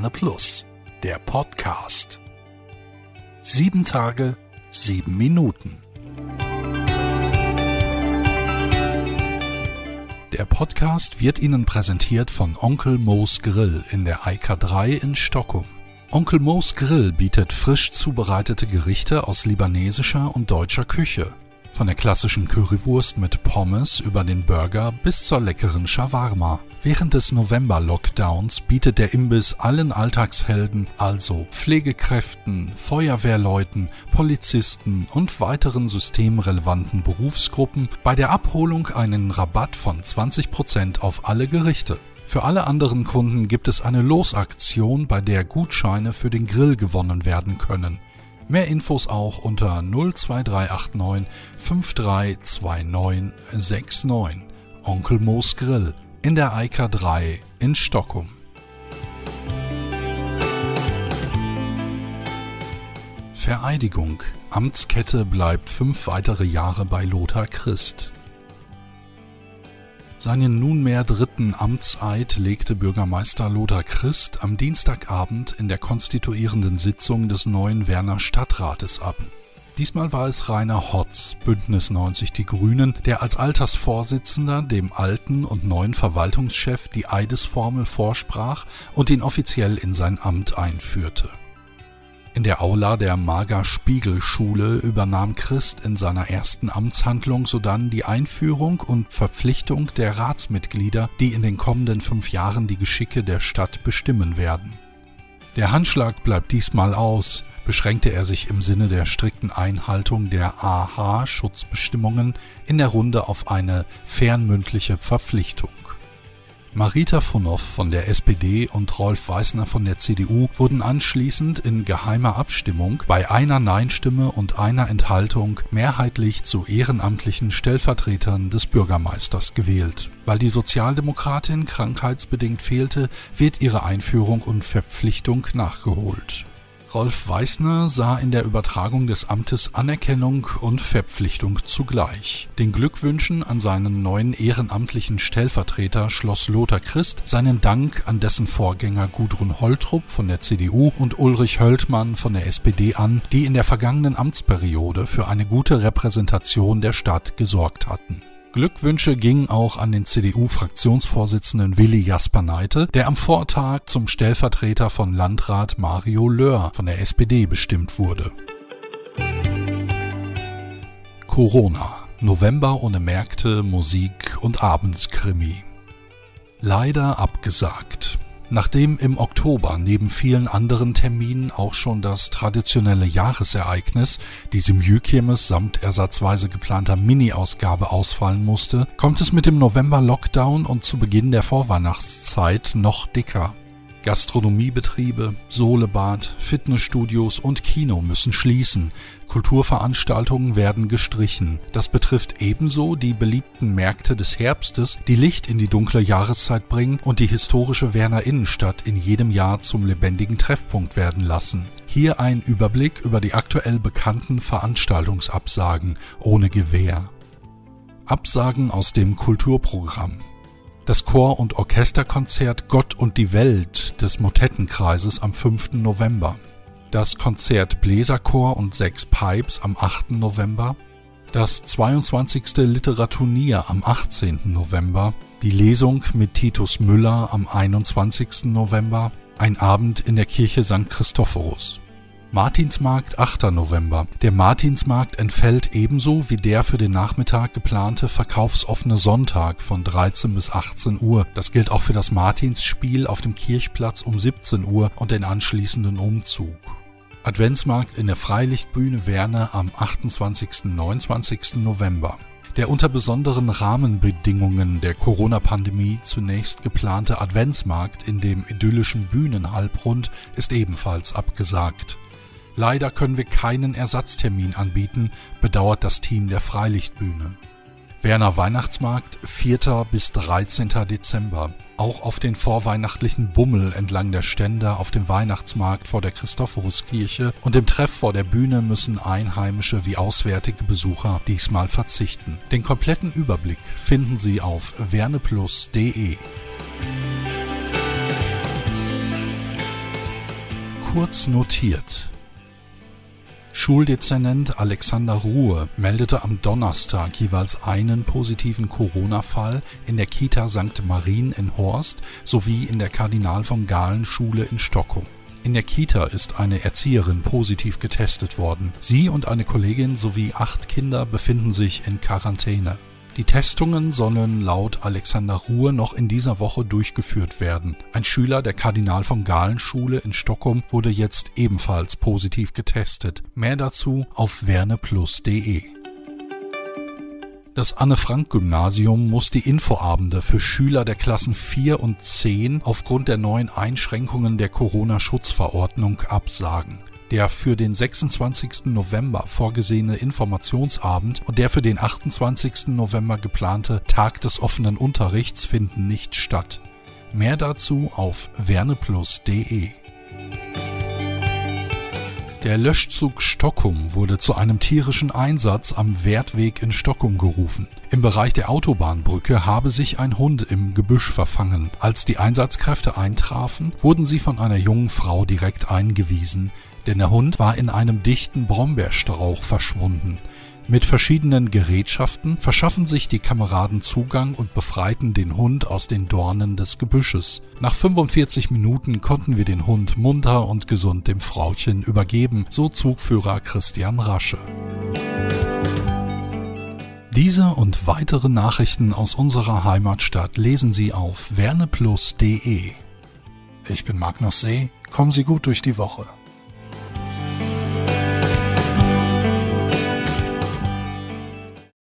Werne Plus, der Podcast. Sieben Tage, sieben Minuten. Der Podcast wird Ihnen präsentiert von Onkel Moos Grill in der Eika 3 in Stockholm. Onkel Moos Grill bietet frisch zubereitete Gerichte aus libanesischer und deutscher Küche. Von der klassischen Currywurst mit Pommes über den Burger bis zur leckeren Shawarma. Während des November-Lockdowns bietet der Imbiss allen Alltagshelden, also Pflegekräften, Feuerwehrleuten, Polizisten und weiteren systemrelevanten Berufsgruppen bei der Abholung einen Rabatt von 20% auf alle Gerichte. Für alle anderen Kunden gibt es eine Losaktion, bei der Gutscheine für den Grill gewonnen werden können. Mehr Infos auch unter 02389 532969. Onkel Moos Grill in der Eika 3 in Stockholm. Vereidigung. Amtskette bleibt fünf weitere Jahre bei Lothar Christ. Seinen nunmehr dritten Amtseid legte Bürgermeister Lothar Christ am Dienstagabend in der konstituierenden Sitzung des neuen Werner Stadtrates ab. Diesmal war es Rainer Hotz, Bündnis 90 Die Grünen, der als Altersvorsitzender dem alten und neuen Verwaltungschef die Eidesformel vorsprach und ihn offiziell in sein Amt einführte. In der Aula der Mager-Spiegel-Schule übernahm Christ in seiner ersten Amtshandlung sodann die Einführung und Verpflichtung der Ratsmitglieder, die in den kommenden fünf Jahren die Geschicke der Stadt bestimmen werden. Der Handschlag bleibt diesmal aus, beschränkte er sich im Sinne der strikten Einhaltung der AH-Schutzbestimmungen in der Runde auf eine fernmündliche Verpflichtung. Marita Funow von der SPD und Rolf Weißner von der CDU wurden anschließend in geheimer Abstimmung bei einer Nein-Stimme und einer Enthaltung mehrheitlich zu ehrenamtlichen Stellvertretern des Bürgermeisters gewählt. Weil die Sozialdemokratin krankheitsbedingt fehlte, wird ihre Einführung und Verpflichtung nachgeholt. Rolf Weißner sah in der Übertragung des Amtes Anerkennung und Verpflichtung zugleich. Den Glückwünschen an seinen neuen ehrenamtlichen Stellvertreter schloss Lothar Christ seinen Dank an dessen Vorgänger Gudrun Holtrup von der CDU und Ulrich Höldmann von der SPD an, die in der vergangenen Amtsperiode für eine gute Repräsentation der Stadt gesorgt hatten. Glückwünsche gingen auch an den CDU-Fraktionsvorsitzenden Willi Jasperneite, der am Vortag zum Stellvertreter von Landrat Mario Löhr von der SPD bestimmt wurde. Corona. November ohne Märkte, Musik und Abendskrimi. Leider abgesagt. Nachdem im Oktober neben vielen anderen Terminen auch schon das traditionelle Jahresereignis, die Simjükirmes samt ersatzweise geplanter Mini-Ausgabe ausfallen musste, kommt es mit dem November-Lockdown und zu Beginn der Vorweihnachtszeit noch dicker. Gastronomiebetriebe, Solebad, Fitnessstudios und Kino müssen schließen. Kulturveranstaltungen werden gestrichen. Das betrifft ebenso die beliebten Märkte des Herbstes, die Licht in die dunkle Jahreszeit bringen und die historische Werner Innenstadt in jedem Jahr zum lebendigen Treffpunkt werden lassen. Hier ein Überblick über die aktuell bekannten Veranstaltungsabsagen ohne Gewähr. Absagen aus dem Kulturprogramm. Das Chor- und Orchesterkonzert Gott und die Welt des Motettenkreises am 5. November. Das Konzert Bläserchor und sechs Pipes am 8. November. Das 22. Literaturnier am 18. November. Die Lesung mit Titus Müller am 21. November. Ein Abend in der Kirche St. Christophorus. Martinsmarkt 8. November. Der Martinsmarkt entfällt ebenso wie der für den Nachmittag geplante verkaufsoffene Sonntag von 13 bis 18 Uhr. Das gilt auch für das Martinsspiel auf dem Kirchplatz um 17 Uhr und den anschließenden Umzug. Adventsmarkt in der Freilichtbühne Werne am 28. 29. November. Der unter besonderen Rahmenbedingungen der Corona-Pandemie zunächst geplante Adventsmarkt in dem idyllischen Bühnenhalbrund ist ebenfalls abgesagt. Leider können wir keinen Ersatztermin anbieten, bedauert das Team der Freilichtbühne. Werner Weihnachtsmarkt 4. bis 13. Dezember. Auch auf den vorweihnachtlichen Bummel entlang der Ständer auf dem Weihnachtsmarkt vor der Christophoruskirche und dem Treff vor der Bühne müssen einheimische wie auswärtige Besucher diesmal verzichten. Den kompletten Überblick finden Sie auf werneplus.de. Kurz notiert. Schuldezernent Alexander Ruhe meldete am Donnerstag jeweils einen positiven Corona-Fall in der Kita St. Marien in Horst sowie in der Kardinal von Galen Schule in Stockholm. In der Kita ist eine Erzieherin positiv getestet worden. Sie und eine Kollegin sowie acht Kinder befinden sich in Quarantäne. Die Testungen sollen laut Alexander Ruhe noch in dieser Woche durchgeführt werden. Ein Schüler der Kardinal von Galen Schule in Stockholm wurde jetzt ebenfalls positiv getestet. Mehr dazu auf werneplus.de. Das Anne-Frank-Gymnasium muss die Infoabende für Schüler der Klassen 4 und 10 aufgrund der neuen Einschränkungen der Corona-Schutzverordnung absagen. Der für den 26. November vorgesehene Informationsabend und der für den 28. November geplante Tag des offenen Unterrichts finden nicht statt. Mehr dazu auf werneplus.de. Der Löschzug Stockholm wurde zu einem tierischen Einsatz am Wertweg in Stockholm gerufen. Im Bereich der Autobahnbrücke habe sich ein Hund im Gebüsch verfangen. Als die Einsatzkräfte eintrafen, wurden sie von einer jungen Frau direkt eingewiesen, denn der Hund war in einem dichten Brombeerstrauch verschwunden. Mit verschiedenen Gerätschaften verschaffen sich die Kameraden Zugang und befreiten den Hund aus den Dornen des Gebüsches. Nach 45 Minuten konnten wir den Hund munter und gesund dem Frauchen übergeben, so Zugführer Christian Rasche. Diese und weitere Nachrichten aus unserer Heimatstadt lesen Sie auf werneplus.de. Ich bin Magnus See, kommen Sie gut durch die Woche.